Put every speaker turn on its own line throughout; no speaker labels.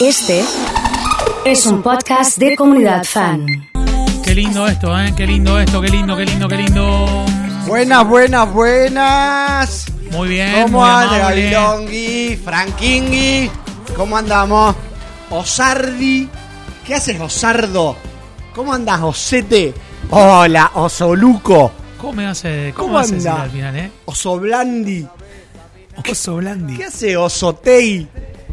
Este es un podcast de comunidad fan.
Qué lindo esto, ¿eh? Qué lindo esto, qué lindo, qué lindo, qué lindo.
Buenas, buenas, buenas.
Muy bien,
¿Cómo anda. Gabilongui? Franquingui. ¿Cómo andamos? Osardi. ¿Qué haces, Osardo? ¿Cómo andas, Osete? Hola, Osoluco.
¿Cómo me hace, cómo,
¿Cómo
hace al final, eh?
Osoblandi.
Oso Blandi.
¿Qué hace, Osotei?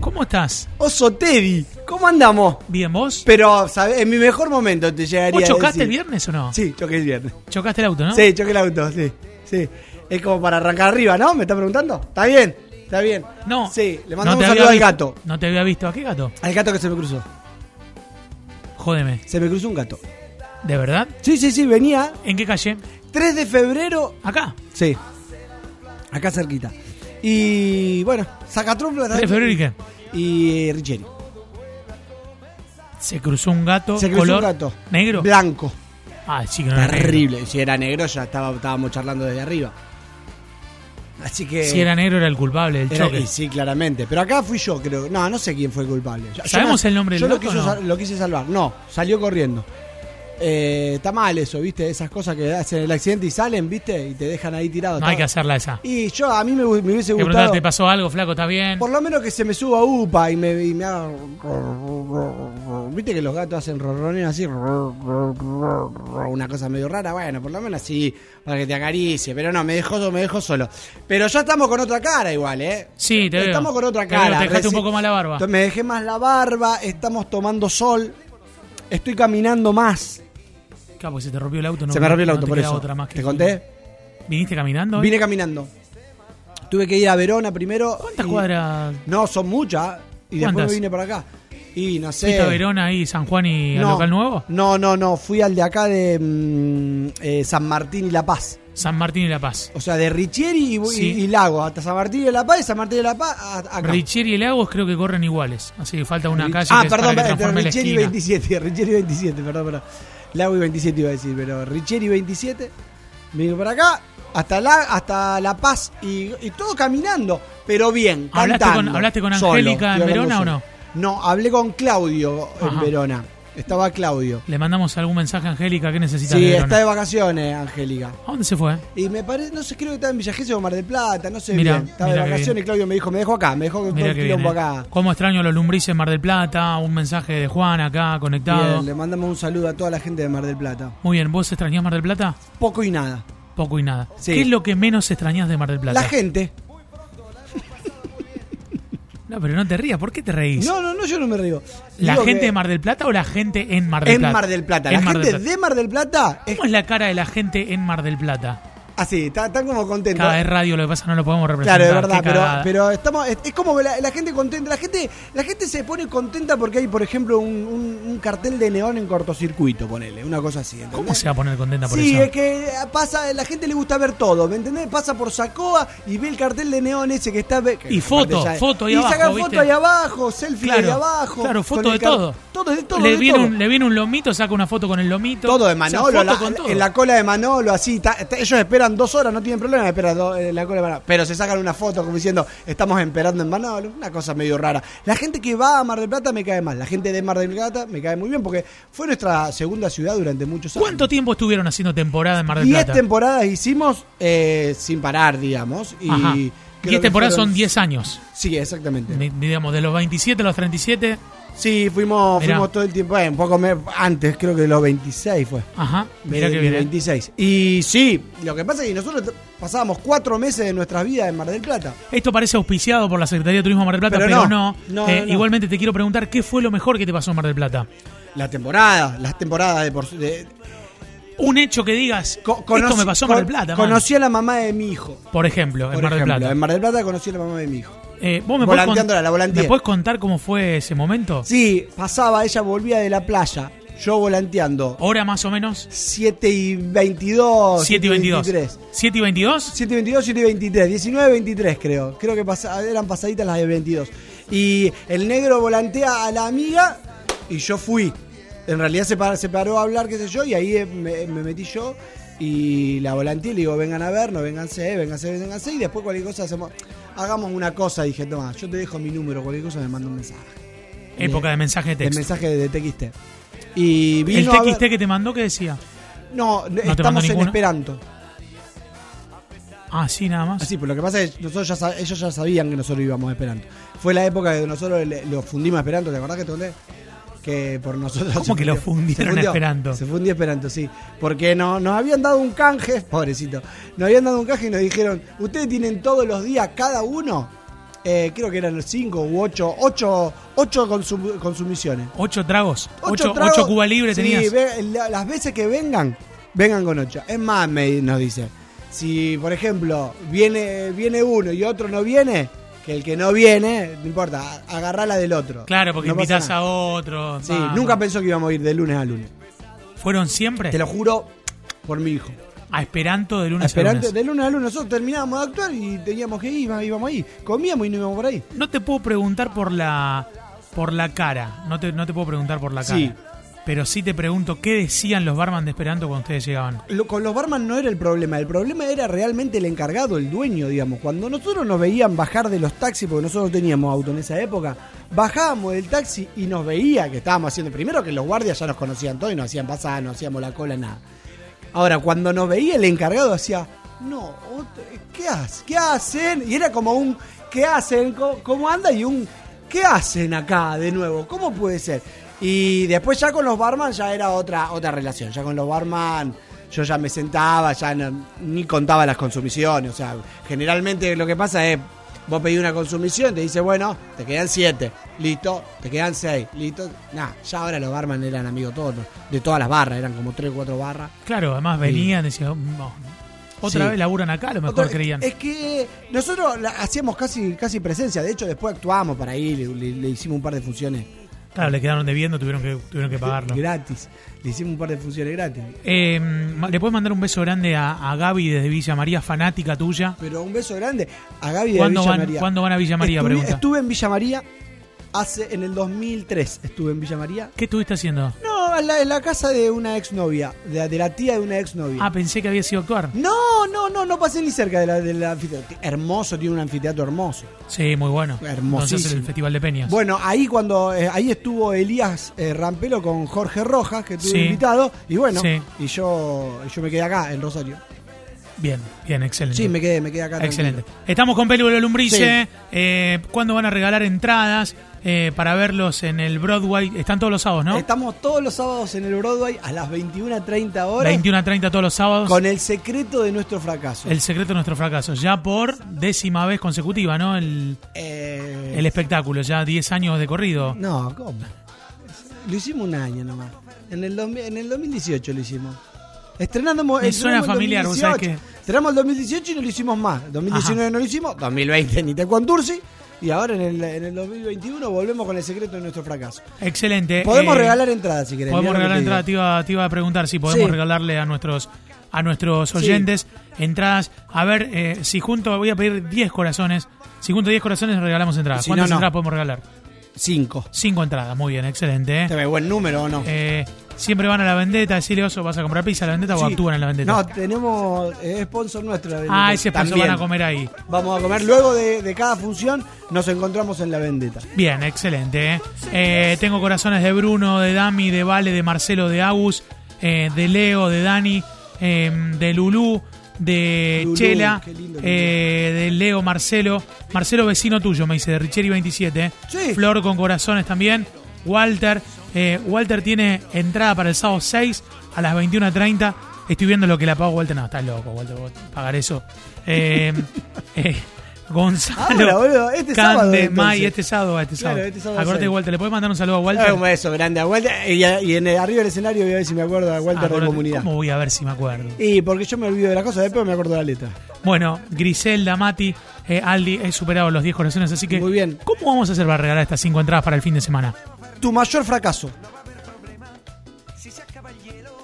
¿Cómo estás?
Osotedi. ¿Cómo andamos?
¿Bien vos?
Pero, ¿sabes? En mi mejor momento te llegaría
¿Vos
a
chocaste el viernes o no?
Sí, choqué el viernes.
¿Chocaste el auto, no?
Sí, choqué el auto, sí. Sí. Es como para arrancar arriba, ¿no? ¿Me está preguntando? Está bien, está bien.
No.
Sí, le mandamos un saludo al gato.
No te había visto. ¿A qué gato?
Al gato que se me cruzó.
Jódeme.
Se me cruzó un gato.
¿De verdad?
Sí, sí, sí, venía.
¿En qué calle?
3 de febrero.
Acá.
Sí. Acá cerquita. Y bueno, Sacatrumfla
3 de febrero y qué?
Y eh, Richeri.
Se cruzó un gato.
Se cruzó
color
un gato.
¿Negro?
Blanco.
Ah, sí que no era negro.
Terrible. Si era negro, ya estaba, estábamos charlando desde arriba. Así que.
Si era negro era el culpable del
Era-
choque.
y sí, claramente. Pero acá fui yo, creo. No, no sé quién fue el culpable. Yo-
¿Sabemos el nombre del
Yo lo, quiso
no?
lo quise salvar. No, salió corriendo. Eh, está mal eso, ¿viste? Esas cosas que hacen el accidente y salen, ¿viste? Y te dejan ahí tirado.
No hay que
Está-
hacerla esa.
Y yo, a mí me, me hubiese gustado.
preguntar, ¿te pasó algo, flaco? ¿Estás bien?
Por lo menos que se me suba UPA y me, y me haga. Viste que los gatos hacen ronroneo así. Una cosa medio rara. Bueno, por lo menos así, para que te acaricie. Pero no, me dejó, me dejó solo. Pero ya estamos con otra cara igual, ¿eh?
Sí, te veo.
Estamos con otra
Te veo,
cara.
te dejaste un poco más la barba.
Me dejé más la barba, estamos tomando sol. Estoy caminando más.
Claro, porque se te rompió el auto. No,
se me rompió el
no
auto
te
por eso.
Otra más que
¿Te conté?
¿Viniste caminando? hoy?
Vine caminando. Tuve que ir a Verona primero.
¿Cuántas
y-
cuadras?
No, son muchas. Y después
¿Cuántas?
me vine para acá. Y no sé.
¿Fuiste a Verona ahí, San Juan y al local nuevo?
No, no, no. Fui al de acá de mm, eh, San Martín y La Paz.
San Martín y La Paz.
O sea, de Richieri y, y-
Sí.
y Lago. Hasta San Martín y La Paz y San Martín y La Paz. acá.
Richieri y Lagos creo que corren iguales. Así que falta una
Ri-
calle
ah,
que
perdón,
para que la
Richieri y
esquina.
27. Richieri y 27, perdón, perdón. Lago y 27 iba a decir, pero Richieri y 27. Vine para acá. Hasta la, hasta la Paz y, y todo caminando, pero bien.
¿Hablaste
cantando,
con- hablaste con
solo,
Angélica en Verona o
solo. No, hablé con Claudio en. Verona. Estaba Claudio.
Le mandamos algún mensaje a Angélica que necesita
Sí,
de
está de vacaciones, Angélica.
¿A dónde se fue?
Y me parece, no sé, creo que está en Villa Gesell o Mar del Plata, no sé
Mira,
bien. Estaba de vacaciones y Claudio me dijo, me dejo acá, me dejó con todo el quilombo
eh.
acá.
¿Cómo extraño los lumbrices en Mar del Plata? Un mensaje de Juan acá conectado.
Bien, le mandamos un saludo a toda la gente de Mar del Plata.
Muy bien, ¿vos extrañás Mar del Plata?
Poco y nada.
Poco y nada.
Sí.
¿Qué es lo que menos extrañás de Mar del Plata?
La gente.
No, pero no te rías, ¿por qué te reís?
No, no, no, yo no me río.
¿La
Digo
gente
que
de Mar del Plata o la gente en Mar del
en
Plata?
Mar del Plata.
En
La
Mar
gente
del Plata.
de Mar del Plata es
¿Cómo es la cara de la gente en Mar del Plata?
Así, está- están como contentos.
Cada vez radio, lo que pasa no lo podemos representar.
Claro, es verdad, pero, estamos, es, es como la, la gente contenta, la gente, la gente se pone contenta porque hay, por ejemplo, un, un- un cartel de neón en cortocircuito, ponele, una cosa así. ¿entendés?
¿Cómo se va a poner contenta por
Sí,
eso?
es que pasa, la gente le gusta ver todo, ¿me entendés? Pasa por Sacoa y ve el cartel de neón ese que está... que
Y foto,
ya-
foto ahí
y
abajo,
sacan
¿viste?
foto ahí abajo, selfie
Claro,
ahí abajo.
claro, foto de todo.
Todo, de todo,
le,
de
viene
todo.
Un, le viene un lomito, saca una foto con el lomito.
Todo de
O sea,
Manolo,
foto
la-
con todo.
en la cola de Manolo, así. ta- ta- ellos esperan dos horas, no tienen problema, esperan do- en la cola de Manolo. Pero se sacan una foto como diciendo, estamos esperando en Manolo. Una cosa medio rara. La gente que va a Mar del Plata me cae mal. La gente de Mar del Plata me cae muy bien porque fue nuestra segunda ciudad durante muchos años.
¿Cuánto tiempo estuvieron haciendo temporada en Mar del
Diez
Plata?
temporadas hicimos eh, sin parar, digamos. Y
Ajá.
creo
10
que
temporadas
fueron-
son 10 años.
Sí, exactamente.
Di- Digamos, de los 27 a los 37.
Sí, fuimos,
Mirá.
fuimos todo el tiempo, eh, un poco me- antes, creo que los 26 fue.
Ajá, mira que. ¿eh?
26. Y sí, lo que pasa es que nosotros t- pasábamos cuatro meses de nuestras vidas en Mar del Plata.
Esto parece auspiciado por la Secretaría de Turismo de Mar del Plata,
Pero
pero,
no.
no.
No,
Eh,
no, no.
Igualmente te quiero preguntar, ¿qué fue lo mejor que te pasó en Mar del Plata?
La temporada, las temporadas de por de-
Un hecho que digas,
co-
esto
conocí-
me pasó en Mar del Plata. man.
Conocí a la mamá de mi hijo.
Por ejemplo,
Por
en Mar del
ejemplo,
Plata.
En Mar del Plata conocí a la mamá de mi hijo.
Eh, ¿Vos me podés,
la volanteé.
¿Me podés contar cómo fue ese momento?
Sí, pasaba, ella volvía de la playa, yo volanteando.
¿Hora más o menos?
7 y 22.
7 y 22.
23.
¿7 y 22?
7 y 22, 7 y 23. 19 23 creo. Creo que pasa- eran pasaditas las de 22. Y el negro volantea a la amiga y yo fui. En realidad se, par- se paró a hablar, qué sé yo, y ahí eh, me, me metí yo y la volanteé y le digo, vengan a vernos, vénganse, vénganse, vénganse, y después cualquier cosa hacemos, hagamos una cosa, dije, toma, yo te dejo mi número, cualquier cosa me manda un mensaje.
Época de mensaje de
El
texto.
mensaje de TXT. Y vino
¿El
ver-
TXT que te mandó qué decía?
No, estamos en
ninguno?
Esperanto.
Ah, sí, nada más.
Así, pues lo que pasa es que nosotros ya, ellos ya sabían que nosotros íbamos a Esperanto. Fue la época que nosotros le- lo fundimos a Esperanto, ¿te acordás que te conté? Que por nosotros.
¿Cómo
se
que lo fundieron
se fundió,
Esperanto?
Se fundió Esperanto, sí. Porque no, nos habían dado un canje, pobrecito. Nos habían dado un canje y nos dijeron: Ustedes tienen todos los días, cada uno, eh, creo que eran cinco u ocho, ocho, ocho consum- consumiciones.
Ocho tragos. Ocho,
tragos.
ocho Cuba Libre
Sí,
tenías.
ve- la- las veces que vengan, vengan con ocho. Es más, me, nos dice, si por ejemplo viene, viene uno y otro no viene, que el que no viene, no importa, a- agarrá la del otro.
Claro, porque
No
invitas a otro.
Sí,
vamos.
nunca pensó que íbamos a ir de lunes a lunes.
¿Fueron siempre?
Te lo juro por mi hijo.
A Esperanto de lunes a, lunes.
de lunes a lunes nosotros terminábamos de actuar y teníamos que ir, íbamos, íbamos ahí. Comíamos y no íbamos por ahí.
No te puedo preguntar por la por la cara. No te, no te puedo preguntar por la cara.
Sí.
Pero sí te pregunto qué decían los barman de Esperanto cuando ustedes llegaban.
Lo- con los barman no era el problema, el problema era realmente el encargado, el dueño, digamos. Cuando nosotros nos veían bajar de los taxis, porque nosotros no teníamos auto en esa época, bajábamos del taxi y nos veía que estábamos haciendo, primero que los guardias ya nos conocían todo y nos hacían pasar, no hacíamos la cola, nada. Ahora, cuando nos veía el encargado, hacía, no, ¿qué hacen? ¿Qué hacen? Y era como un, ¿qué hacen? ¿Cómo, cómo anda? Y un, ¿qué hacen acá de nuevo? ¿Cómo puede ser? Y después ya con los barman ya era otra, otra relación. Ya con los barman yo ya me sentaba, ya no- ni contaba las consumiciones. O sea, generalmente lo que pasa es, vos pedís una consumición, te dice, bueno, te quedan siete, listo, te quedan seis, listo. Nah, ya ahora los barman eran amigos todos, de todas las barras, eran como tres o cuatro barras.
Claro, además venían, decían, "No, otra
Sí.
vez laburan acá, a lo mejor
Otra-
creían.
Es que nosotros la- hacíamos casi, casi presencia, de hecho después actuamos para ahí, le, le- le hicimos un par de funciones
Claro, le quedaron debiendo, tuvieron que, tuvieron que pagarlo.
gratis, le hicimos un par de funciones gratis.
Eh, ¿Le puedes mandar un beso grande a, a Gaby desde Villa María, fanática tuya?
Pero un beso grande a Gaby de
¿Cuándo
Villa
van,
María.
¿Cuándo van a Villa María?
estuve,
Pregunta.
estuve en Villa María hace en el 2003, estuve en Villa María.
¿Qué estuviste haciendo?
No, en la, en la casa de una exnovia, de, de la tía de una exnovia.
Ah, pensé que había sido actuar.
No, no, no, no pasé ni cerca de la- del anfiteatro. Hermoso, tiene un anfiteatro hermoso.
Sí, muy bueno.
Hermosísimo.
Entonces el Festival de Peñas.
Bueno, ahí cuando eh, ahí estuvo Elías eh, Rampelo con Jorge Rojas, que
Sí.
invitado, y bueno,
Sí.
y yo yo me quedé acá en Rosario.
Bien, bien, excelente.
Sí, me quedé, me quedé acá.
Excelente.
tranquilo.
Estamos con Pelu Lombrice.
Sí.
Eh, ¿Cuándo van a regalar entradas eh, para verlos en el Broadway? Están todos los sábados, ¿no?
Estamos todos los sábados en el Broadway a las 21.30 horas
21 a 30 todos los sábados.
con el secreto de nuestro fracaso.
El secreto de nuestro fracaso. Ya por décima vez consecutiva, ¿no? El,
Eh,
el espectáculo. Ya 10 años de corrido.
No, ¿cómo? Lo hicimos un año nomás. En el, dos- en el 2018 lo hicimos. Estrenando
Me suena familiar, ¿vos sabés
2018. Estrenamos el 2018 y no lo hicimos más. 2019 no lo hicimos, 2020 ni te contursi. Y ahora en el, en el 2021 volvemos con el secreto de nuestro fracaso.
Excelente.
Podemos
Eh,
regalar entradas si querés.
Podemos regalar
que
entradas. Te iba, te iba a preguntar si podemos
Sí.
regalarle a nuestros a nuestros oyentes entradas. A ver, eh, si junto, voy a pedir 10 corazones. Si junto 10 corazones regalamos entradas.
Si
¿Cuántas
no, no.
entradas podemos regalar?
Cinco.
5 entradas. Muy bien, excelente. ¿eh?
¿Te ve buen número o no?
Eh, siempre van a la vendetta. Decirle, Oso, ¿vas a comprar pizza a la vendetta o
Sí.
actúan en la vendetta?
No, tenemos eh, sponsor nuestro.
ah, ese
También.
van a comer ahí.
Vamos a comer. Luego de, de cada función nos encontramos en la vendetta.
Bien, excelente. ¿eh? Eh, tengo corazones de Bruno, de Dami, de Vale, de Marcelo, de Agus, eh, de Leo, de Dani, eh, de Lulú, de
Lulú,
Chela,
qué lindo,
eh, de Leo, Marcelo. Marcelo, vecino tuyo, me dice, de Richeri 27. ¿eh?
Sí.
Flor con corazones también. Walter. Eh, Walter tiene entrada para el sábado 6 a las 21.30. Estoy viendo lo que le pago Walter. No, estás loco, Walter, vos pagar eso. Eh, eh, Gonzalo.
Ahora, boludo, este sábado.
May, este sábado, este
Claro,
sábado.
este sábado
Acordate,
seis.
Walter, ¿le puedes mandar un saludo a Walter?
Ah, Un beso grande a Walter. Y, en el, arriba del escenario voy a ver si me acuerdo a Walter de comunidad.
¿Cómo voy a ver si me acuerdo?
Y porque yo me olvido de las cosas, después me acuerdo de la letra.
Bueno, Griselda, Mati, eh, Aldi, he superado los 10 corazones, así que.
Muy bien.
¿Cómo vamos a hacer para regalar estas 5 entradas para el fin de semana?
Tu mayor fracaso.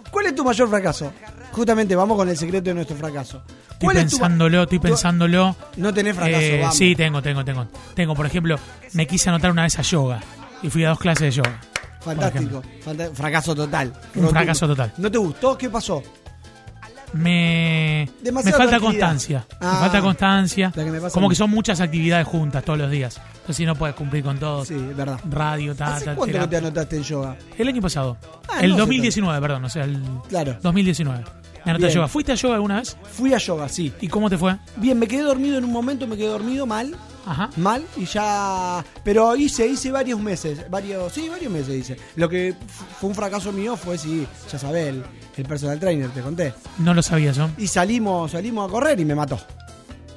¿Cuál es tu mayor fracaso? Justamente vamos con el secreto de nuestro fracaso.
Estoy
¿Cuál es tu ma-
pensándolo, estoy pensándolo.
No tenés fracaso,
Eh,
vamos.
sí, tengo, tengo, tengo. Tengo, por ejemplo, me quise anotar una vez a yoga y fui a dos clases de yoga.
Fantástico. Fanta- fracaso total.
Un fracaso total.
¿No te gustó? ¿Qué pasó?
Me, me
Demasiada
falta constancia. me
Ah,
falta constancia.
que
Como que son muchas actividades juntas todos los días. Entonces si no puedes cumplir con todo.
Sí, verdad.
Radio, ta,
¿Hace
ta,
cuánto
terapia.
te anotaste en yoga?
El año pasado.
Ah,
el
no hace
2019, perdón. O sea, el
Claro.
2019. Me anoté a yoga. ¿Fuiste a yoga alguna vez?
Fui a yoga, sí.
¿Y cómo te fue?
Bien, me quedé dormido en un momento, me quedé dormido mal,
Ajá.
mal, y ya... Pero hice, hice varios meses, varios, sí, varios meses hice. Lo que fue un fracaso mío fue, sí, ya sabés, el, el personal trainer, te conté.
No lo sabía yo.
Y salimos, salimos a correr y me mató.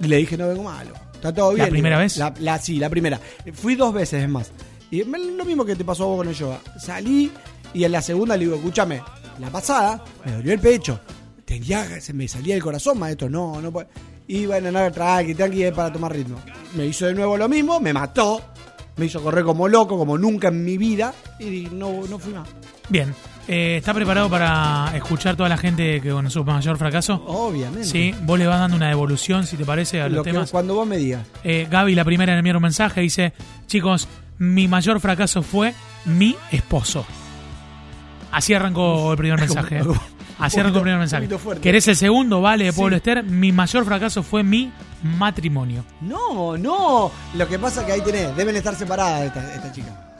Y le dije, no vengo malo. Está todo
¿La
bien.
primera
Digo,
vez?
La, la- sí, la primera. Fui dos veces, es más. Y lo mismo que te pasó a vos con el yoga. Salí y en la segunda le digo, escúchame, la pasada me dolió el pecho. Tenía, se me salía el corazón, maestro. No, no puede. Y bueno, nada, tranqui, tranqui, para tomar ritmo. Me hizo de nuevo lo mismo, me mató. Me hizo correr como loco, como nunca en mi vida. Y no, no fui más.
Bien. Eh, ¿Está preparado para escuchar toda la gente que con su mayor fracaso?
Obviamente.
Sí, vos le vas dando una devolución, si te parece, a los
Lo que,
temas.
cuando vos me digas.
Eh, Gaby, la primera en enviar un mensaje, dice: Chicos, mi mayor fracaso fue mi esposo. Así arrancó el primer mensaje. Arrancó el primer mensaje. ¿Querés el segundo? Vale, de
Sí.
Pueblo Ester. Mi mayor fracaso fue mi matrimonio.
No, no. Lo que pasa es que ahí tenés, deben estar separadas esta, esta chica.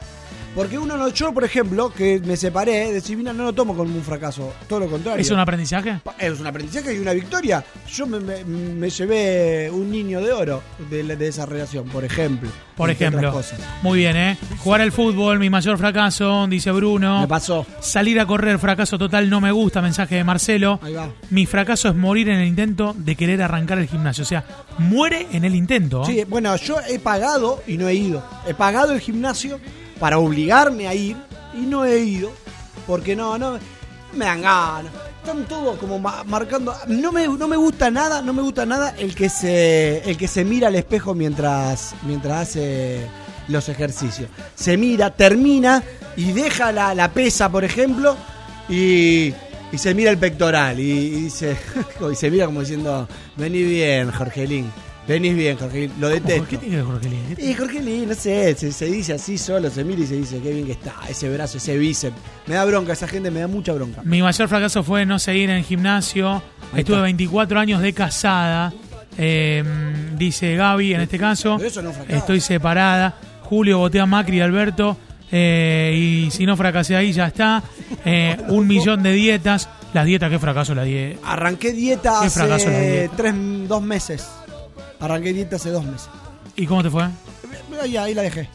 Porque uno no, yo por ejemplo, que me separé de Silvina, no lo tomo como un fracaso, todo lo contrario.
¿Es un aprendizaje?
Es un aprendizaje y una victoria. Yo me, me- me llevé un niño de oro de, esa relación, por ejemplo.
Por ejemplo.
cosas.
Muy bien, ¿eh? Jugar al fútbol, mi mayor fracaso, dice Bruno.
Me pasó.
Salir a correr, fracaso total, no me gusta, mensaje de Marcelo.
Ahí va.
Mi fracaso es morir en el intento de querer arrancar el gimnasio. O sea, muere en el intento. ¿eh?
Sí, bueno, yo he pagado y no he ido. He pagado el gimnasio para obligarme a ir y no he ido. Porque no, no me dan ganas. Están todos como ma- marcando. No me, no me gusta nada, no me gusta nada el que se, el que se mira al espejo mientras, mientras hace los ejercicios. Se mira, termina y deja la, la pesa, por ejemplo, y, y se mira el pectoral y, y y se mira como diciendo, vení bien, Jorgelín. Venís bien, Jorgelín. Lo detesto.
¿Por qué tiene que ver Jorge? ¿Qué-
Y Jorge Lee, no sé, se, se dice así solo, se mira y se dice, qué bien que está, ese brazo, ese bíceps. Me da bronca, esa gente me da mucha bronca.
Mi mayor fracaso fue no seguir en el gimnasio.
Ahí
Estuve
está.
24 años de casada. Eh, dice Gaby en este caso.
Pero eso no.
Estoy separada. Julio botea Macri y Alberto. Eh, y si no fracasé ahí, ya está. Eh, un millón de dietas. Las dietas, qué fracaso la dieta.
Arranqué dieta
Qué fracaso la
hace
dieta.
tres, dos meses. Arranqué dieta hace dos meses.
¿Y cómo te fue?
Ahí, ahí la dejé.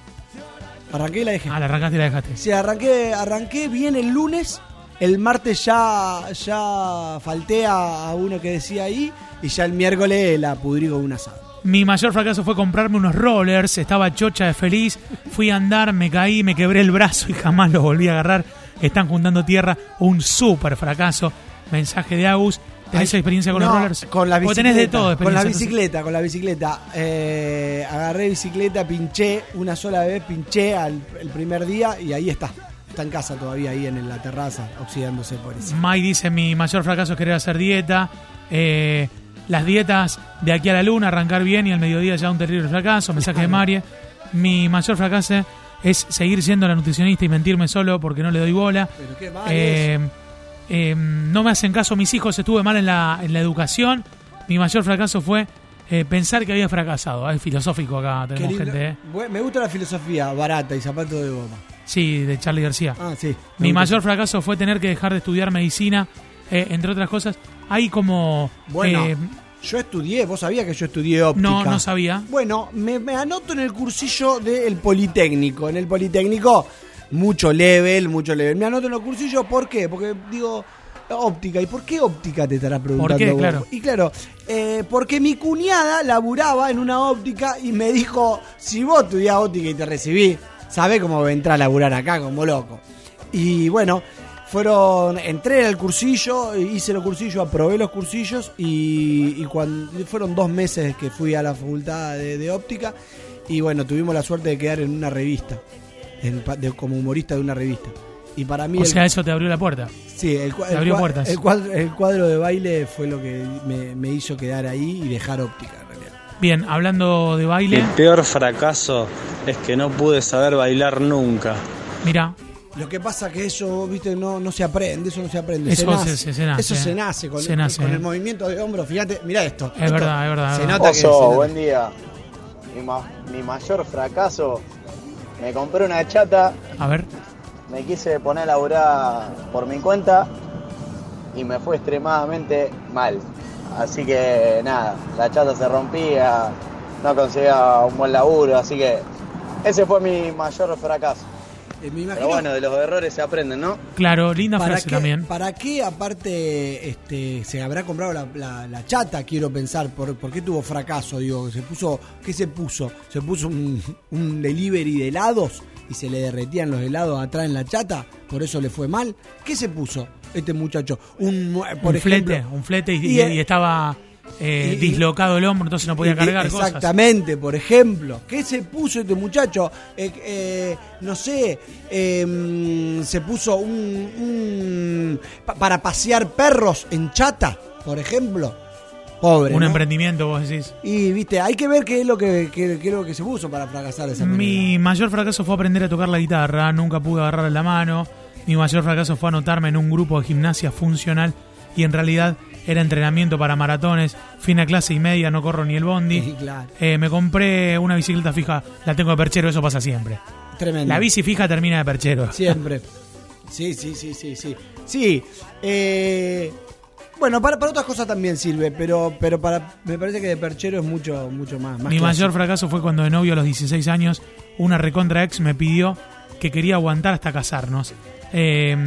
Arranqué y la dejé.
Ah, la arrancaste y la dejaste.
Sí, arranqué, arranqué bien el lunes. El martes ya, ya falté a, a uno que decía ahí. Y ya el miércoles la pudrí con un asado.
Mi mayor fracaso fue comprarme unos rollers. Estaba chocha de feliz. Fui a andar, me caí, me quebré el brazo y jamás los volví a agarrar. Están juntando tierra. Un súper fracaso. Mensaje de Agus. ¿Tenés
Ay,
experiencia con
no,
los rollers?
Con la bicicleta.
tenés de todo
Con la bicicleta, con la bicicleta. Eh, agarré bicicleta, pinché una sola vez, pinché al, el primer día y ahí está. Está en casa todavía, ahí en la terraza, oxidándose por eso.
Mai dice, mi mayor fracaso es querer hacer dieta. Eh, las dietas de aquí a la luna, arrancar bien y al mediodía ya un terrible fracaso. Mensaje de Marie. Mi mayor fracaso es seguir siendo la nutricionista y mentirme solo porque no le doy bola.
Pero qué mal
Eh, eh, no me hacen caso mis hijos, estuve mal en la, en la educación. Mi mayor fracaso fue eh, pensar que había fracasado. Es filosófico acá, tenemos gente. ¿eh?
Me gusta la filosofía barata y zapato de goma.
Sí, de Charlie García.
Ah, sí.
Mi
gusta.
mayor fracaso fue tener que dejar de estudiar medicina, eh, entre otras cosas. Hay como...
Bueno,
eh,
yo estudié, vos sabías que yo estudié óptica.
no, no sabía.
Bueno, me, me anoto en el cursillo del Politécnico. En el Politécnico, mucho level, mucho level. Me anoto en el cursillo, ¿por qué? Porque digo, óptica. ¿Y por qué óptica te estarás preguntando?
qué?
vos?
Claro.
Y claro, eh, porque mi cuñada laburaba en una óptica y me dijo, si vos estudiás óptica y te recibí, sabés cómo entrar a laburar acá como loco. Y bueno, fueron, entré al cursillo, hice los cursillos, aprobé los cursillos y, y cuando fueron dos meses que fui a la facultad de, de óptica y bueno, tuvimos la suerte de quedar en una revista, en de- como humorista de una revista. Y para mí
O
el-
sea, eso te abrió la puerta.
Sí, el,
Te
el
abrió
cua-
puertas.
el cuadro, el cuadro de baile fue lo que me, me hizo quedar ahí y dejar óptica en realidad.
Bien, hablando de
Mi
baile,
peor fracaso es que no pude saber bailar nunca.
mira,
Lo que pasa que eso, viste, no, no se aprende, eso no se aprende.
Eso
se, nace.
se- se- se nace.
Eso se nace con,
Se nace.
con el movimiento de hombro. Fíjate, mira esto.
Es
Esto
verdad, es verdad,
Se
verdad.
nota que se
Oso, buen día. Mi, ma- mi mayor fracaso, me compré una chata,
A ver,
me quise poner a laburar por mi cuenta y me fue extremadamente mal. Así que nada, la chata se rompía, no conseguía un buen laburo, así que ese fue mi mayor fracaso.
Eh, me imagino,
Pero bueno, de los errores se aprenden, ¿no?
claro, linda
¿para
frase
qué,
también.
¿Para qué aparte este, se habrá comprado la, la- la chata? Quiero pensar, ¿por, por qué tuvo fracaso? Digo, se puso, ¿qué se puso? ¿Se puso un, un delivery de helados y se le derretían los helados atrás en la chata? ¿Por eso le fue mal? ¿Qué se puso este muchacho? Un, por
un
ejemplo,
flete, un flete y,
y-
y- y estaba eh,
y-
dislocado el hombro, entonces no podía cargar cosas.
Exactamente, por ejemplo. ¿Qué se puso este muchacho? Eh, eh, no sé, eh, se puso un, un- pa- para pasear perros en chata, por ejemplo. Pobre.
Un
¿no?
emprendimiento, vos decís.
Y viste, hay que ver qué es lo que, qué- qué es lo que se puso para fracasar esa manera.
Mi mayor fracaso fue aprender a tocar la guitarra, nunca pude agarrar la mano. Mi mayor fracaso fue anotarme en un grupo de gimnasia funcional y en realidad era entrenamiento para maratones. Fin a clase y media, no corro ni el bondi.
Sí, claro.
Eh, me compré una bicicleta fija, la tengo de perchero, eso pasa siempre.
Tremendo.
La bici fija termina de perchero.
Siempre. Sí, sí, sí, sí, sí. Sí. eh, bueno, para, para otras cosas también sirve, pero, pero para me parece que de perchero es mucho, mucho más. más
Mi mayor fracaso fue cuando de novio a los 16 años, una recontra ex me pidió que quería aguantar hasta casarnos. Eh,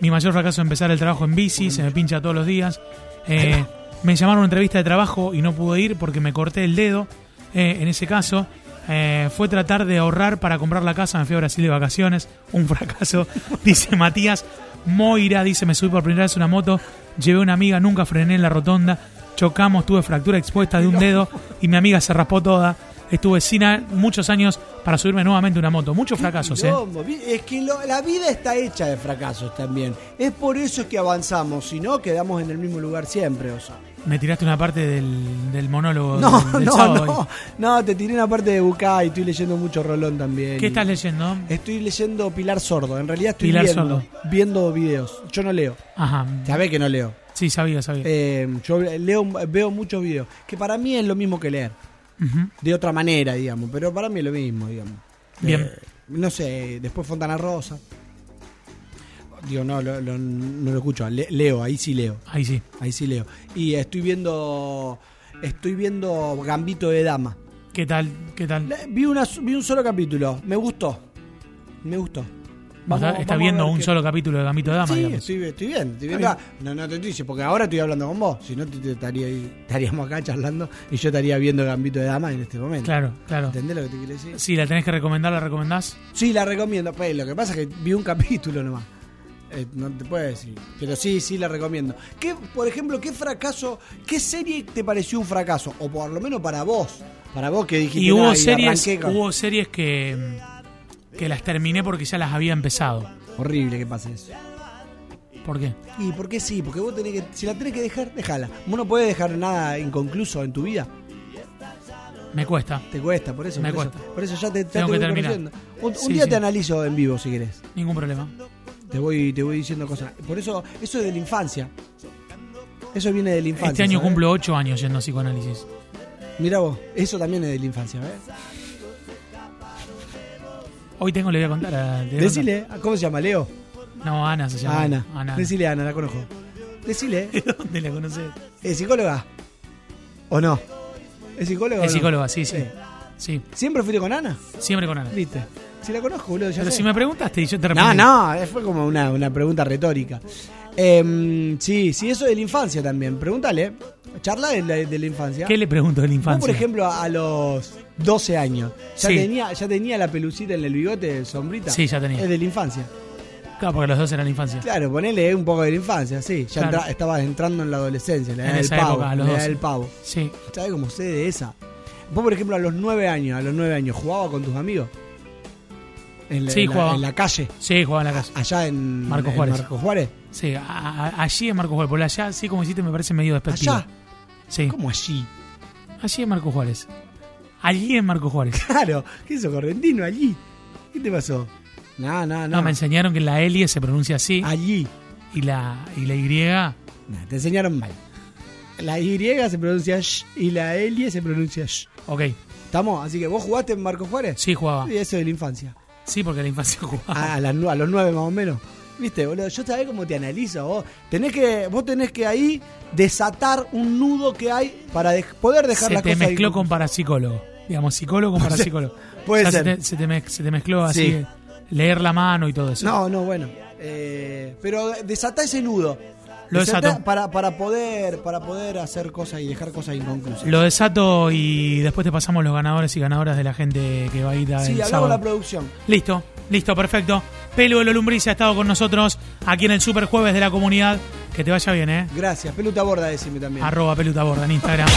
mi mayor fracaso es empezar el trabajo en bici, se me pincha todos los días. Eh, me llamaron a una entrevista de trabajo y no pude ir porque me corté el dedo. Eh, en ese caso, eh, fue tratar de ahorrar para comprar la casa. Me fui a Brasil de vacaciones. Un fracaso, dice Matías. Moira dice: Me subí por primera vez una moto, llevé a una amiga, nunca frené en la rotonda. Chocamos, tuve fractura expuesta de un dedo y mi amiga se raspó toda. Estuve sin muchos años para subirme nuevamente una moto. Muchos fracasos, ¿eh?
Quilombo, Es que lo- la vida está hecha de fracasos también. Es por eso que avanzamos, si no quedamos en el mismo lugar siempre, Oso.
Me tiraste una parte del, del monólogo
No,
del, del
no, no, no, te tiré una parte de Bucay, estoy leyendo mucho Rolón también.
¿Qué estás leyendo?
Estoy leyendo Pilar Sordo, en realidad estoy
Pilar
viendo,
Sordo.
viendo videos. Yo no leo,
Ajá.
sabés que no leo.
Sí, sabía, sabía.
Eh, yo leo, veo muchos videos, que para mí es lo mismo que leer. De otra manera, digamos, pero para mí es lo mismo, digamos.
Bien.
Eh, no sé, después Fontana Rosa. Digo, no, lo- lo- no lo escucho, le- leo, ahí sí leo,
Ahí sí.
ahí sí leo. Y estoy viendo, estoy viendo Gambito de Dama.
¿Qué tal? ¿Qué tal?
Le- Vi, una, vi un solo capítulo, me gustó, me gustó.
Está, viendo un solo capítulo de Gambito de Dama,
Sí, estoy, estoy bien, estoy.
Está
No, no te dice, porque ahora estoy hablando con vos. Si no, te, te estaría, estaríamos acá charlando y yo estaría viendo Gambito de Dama en este momento.
Claro, claro.
¿Entendés lo que te quiero decir?
Si la tenés que recomendar, ¿la recomendás?
Sí, la recomiendo. Pues, lo que pasa es que vi un capítulo nomás. Eh, no te puedo decir. Pero sí, sí la recomiendo. ¿Qué, por ejemplo, qué fracaso, qué serie te pareció un fracaso? O por lo menos para vos. Para vos que dijiste
Y hubo
"Nah,
series,
con-".
hubo series que, que las terminé porque ya las había empezado.
Horrible que pase eso.
¿Por qué?
¿Y por qué sí? Porque vos tenés que. Si la tenés que dejar, déjala. Vos no podés dejar nada inconcluso en tu vida.
Me cuesta.
Te cuesta, por eso.
Me
por,
cuesta.
Eso, por eso ya te,
Tengo
te
que
voy
terminar.
Un, día
sí.
te analizo en vivo si querés.
Ningún problema.
Te voy, te voy diciendo cosas. Por eso, eso es de la infancia. Eso viene de la infancia.
Este año cumplo 8 años yendo a psicoanálisis.
Mira vos, eso también es de la infancia, ¿ves?
Hoy tengo, le voy a contar a...
Decile, ¿cómo se llama? ¿Leo?
No, Ana se llama.
Ana.
Ana.
Decile Ana, la conozco. Decile,
¿Dónde la conoces?
¿es psicóloga? ¿O no? ¿Es psicóloga?
Es
no?
psicóloga, sí, sí.
Sí.
Sí,
¿Siempre fuiste con Ana?
siempre con Ana.
¿Viste? Si la conozco, boludo, ya
Pero
sé.
si me preguntaste y yo te
No,
respondí.
no, eh, fue como una, una pregunta retórica. Em, sí, sí, eso de la infancia también. Pregúntale, charla de la, de la infancia.
¿Qué le pregunto de la
Vos,
infancia?
por ejemplo, a los 12 años, ¿ya,
Sí.
tenía, ¿ya tenía la pelucita en el bigote, sombrita?
Sí, ya tenía.
Es de la infancia.
Claro, porque los dos eran la infancia.
Claro, ponele un poco de la infancia, sí. Ya
Claro.
entra- estabas entrando en la adolescencia, la
En
edad del
esa
pavo.
época, a los
la edad
12.
del pavo.
Sí.
¿Sabes cómo sé de esa? Vos, por ejemplo, a los 9 años, a los 9 años, ¿jugaba con tus amigos? En la,
Sí,
en la-
jugaba.
en la calle,
Sí, jugaba en la casa.
allá en
Marco
en
Juárez.
Marco Juárez.
Sí, a- a- allí en Marco Juárez. Por allá, sí, como hiciste, me parece medio despectivo.
Allá,
Sí,
¿cómo allí?
allí en Marco Juárez. Allí en Marco Juárez.
Claro, ¿qué es eso, correntino allí? ¿Qué te pasó? No, no, no.
No, me enseñaron que la L se pronuncia así
Allí.
y la, y la Y.
Nah, te enseñaron mal. La Y se pronuncia sh y la L se pronuncia sh.
Ok,
¿Estamos? Así que vos jugaste en Marco Juárez.
sí jugaba.
Y eso de la infancia.
Sí, porque la infancia jugaba.
A, a las a los nueve más o menos. Viste, boludo, yo sabés cómo te analizo vos. Tenés que, vos tenés que ahí desatar un nudo que hay para dej- poder dejar
se
la
te
cosa
mezcló
ahí.
con parapsicólogo. Digamos, psicólogo con parapsicólogo.
puede
O sea,
ser.
Se te, se te mez- se te mezcló así,
Sí.
leer la mano y todo eso.
No, no, bueno. Eh, pero desatá ese nudo.
Lo
Desatá
desato.
Para, para, poder, para poder hacer cosas y dejar cosas inconclusas.
Lo desato y después te pasamos los ganadores y ganadoras de la gente que va a ir a
sí, hablamos la producción.
Listo, listo, perfecto. Pelu de Lombriz ha estado con nosotros aquí en el Super Jueves de la comunidad. Que te vaya bien, ¿eh?
Gracias. Peluta borda, decime también.
Arroba peluta borda en Instagram.